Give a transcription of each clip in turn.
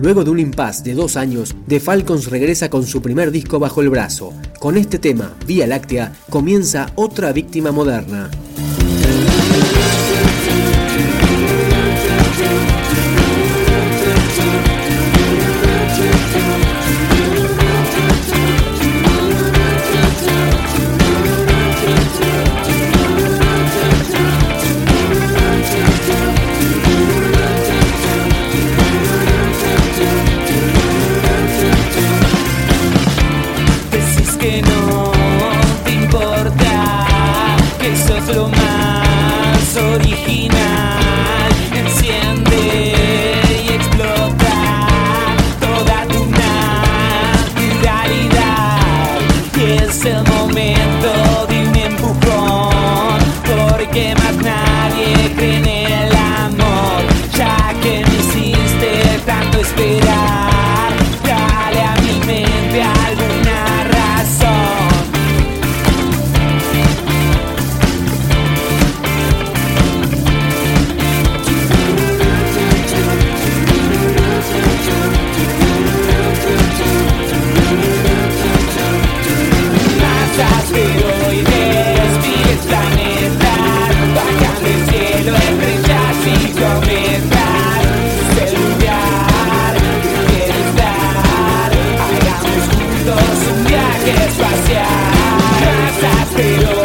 Luego de un impasse de dos años, The Falcons regresa con su primer disco bajo el brazo. Con este tema, Vía Láctea, comienza otra víctima moderna. pero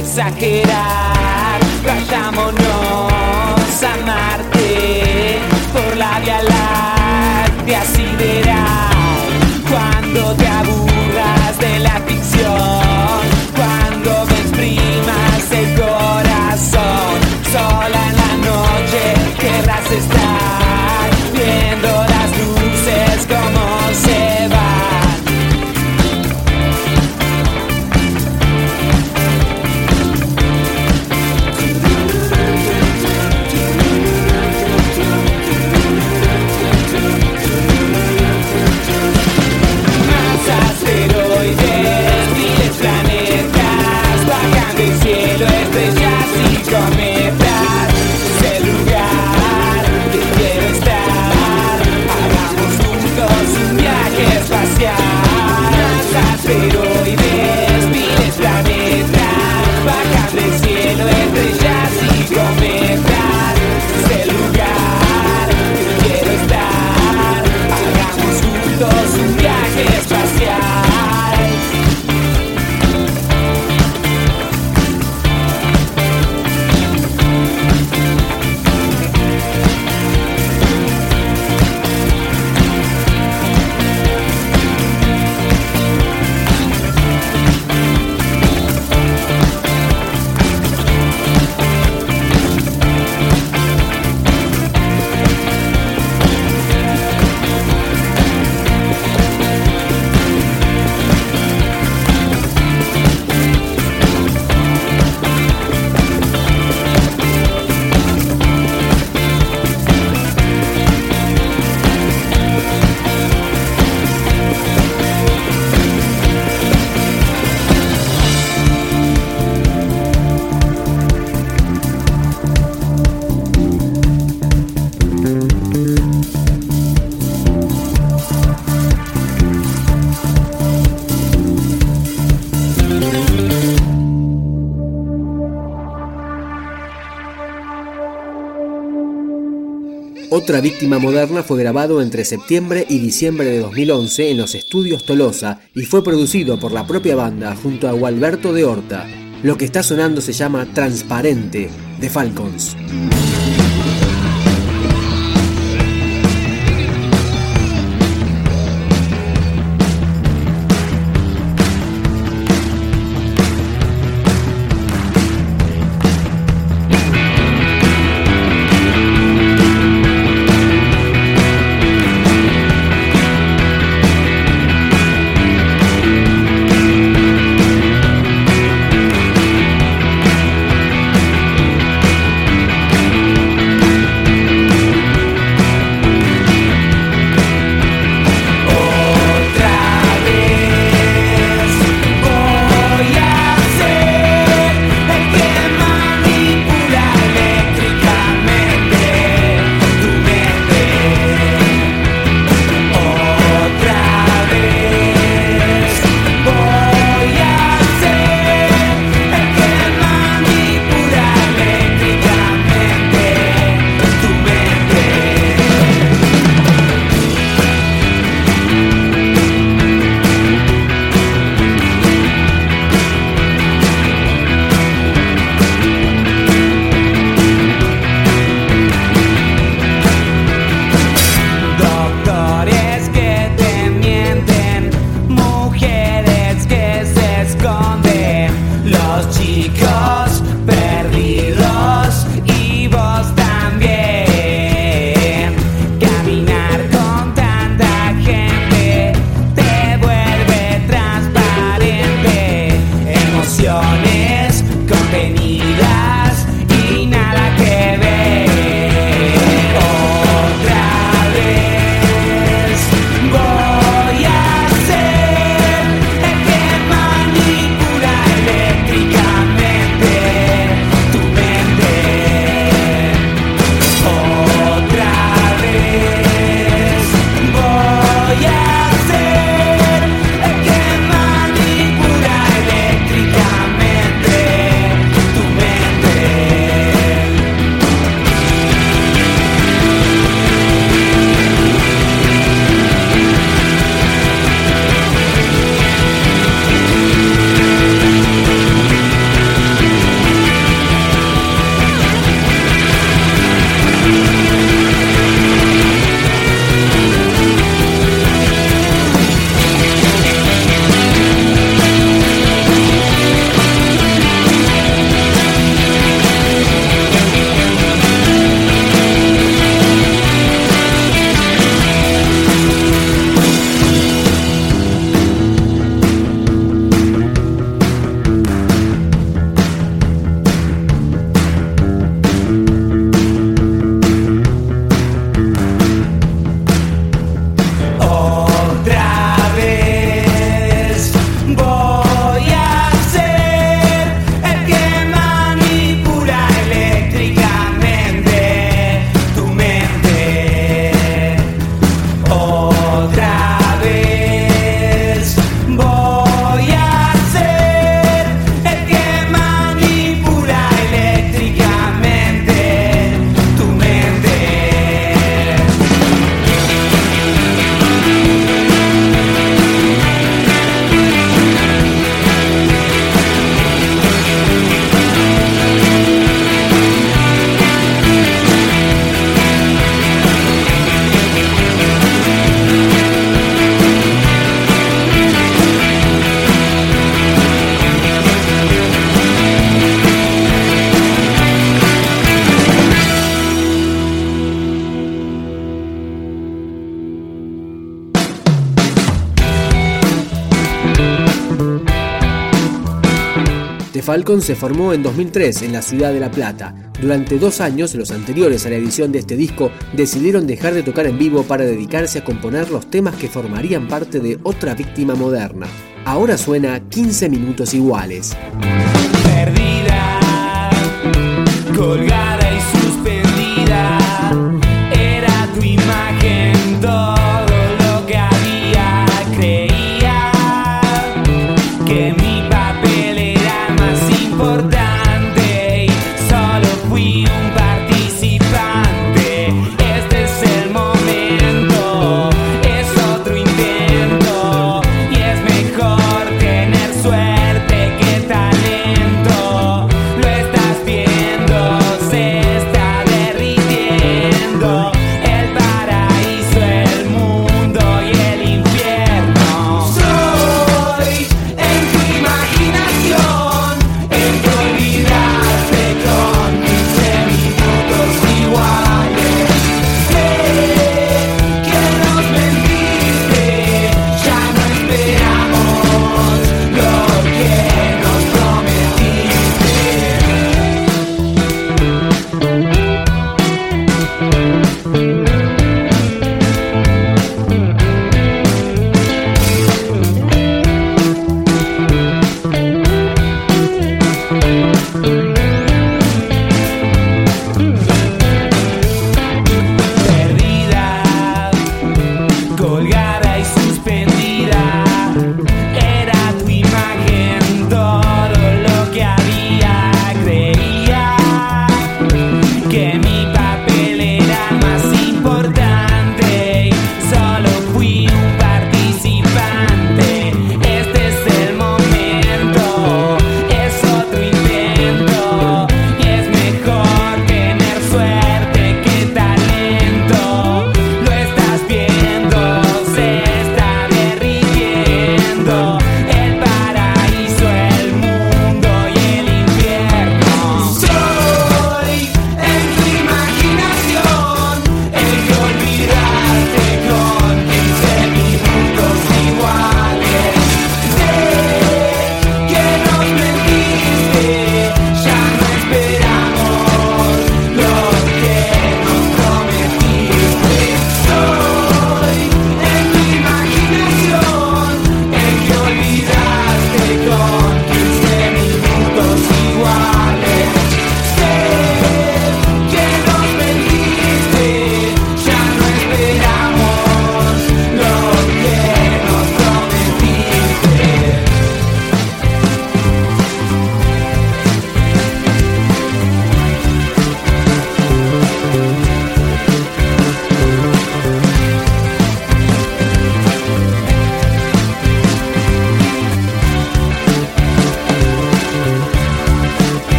exagerar. Vayámonos a Marte por la Vía Láctea sideral. Cuando te aburras de la ficción, cuando me exprimas el corazón, sola en la noche querrás estar Otra víctima moderna fue grabado entre septiembre y diciembre de 2011 en los estudios Tolosa y fue producido por la propia banda junto a Gualberto de Horta. Lo que está sonando se llama Transparente de Falcons. Falcon se formó en 2003 en la ciudad de La Plata. Durante dos años, los anteriores a la edición de este disco, decidieron dejar de tocar en vivo para dedicarse a componer los temas que formarían parte de otra víctima moderna. Ahora suena 15 minutos iguales.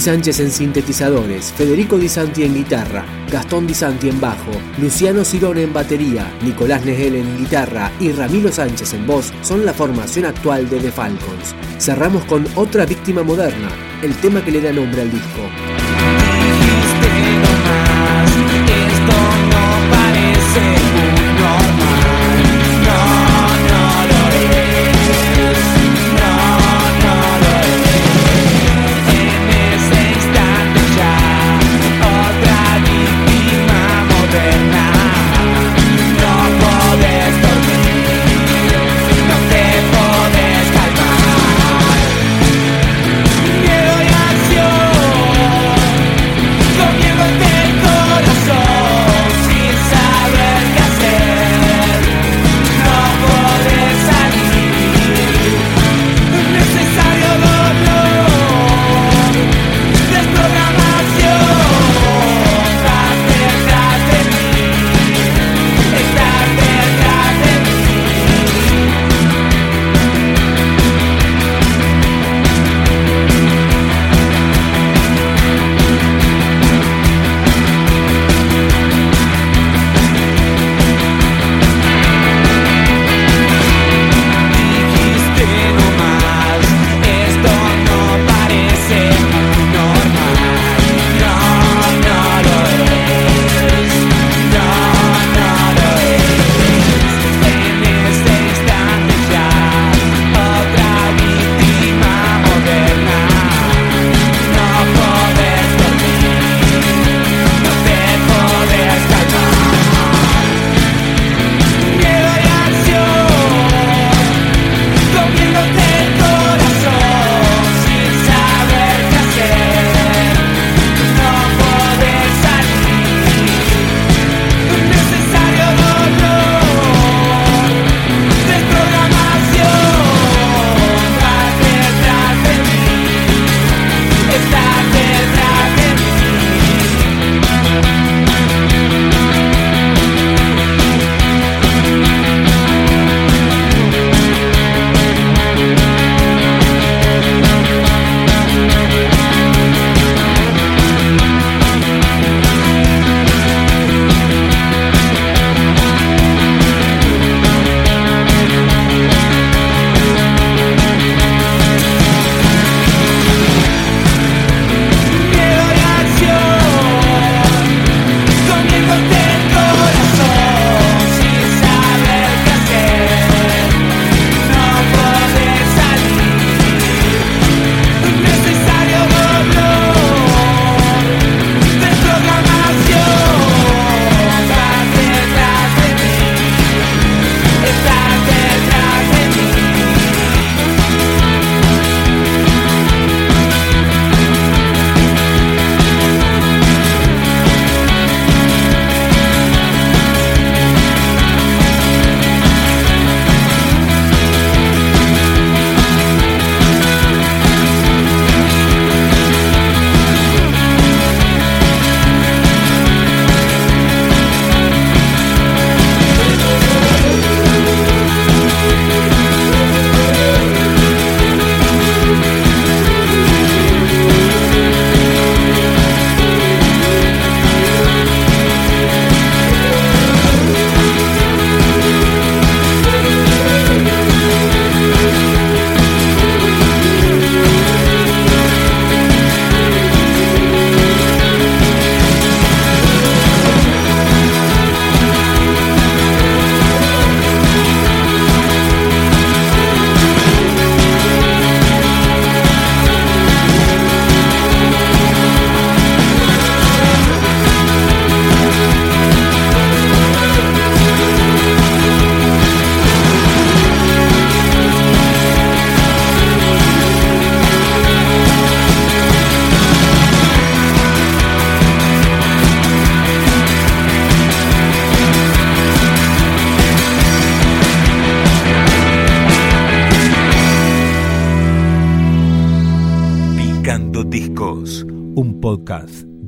Sánchez en sintetizadores, Federico Di Santi en guitarra, Gastón Di Santi en bajo, Luciano Cirone en batería, Nicolás Negel en guitarra y Ramiro Sánchez en voz son la formación actual de The Falcons. Cerramos con otra víctima moderna, el tema que le da nombre al disco.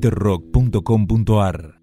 Discos,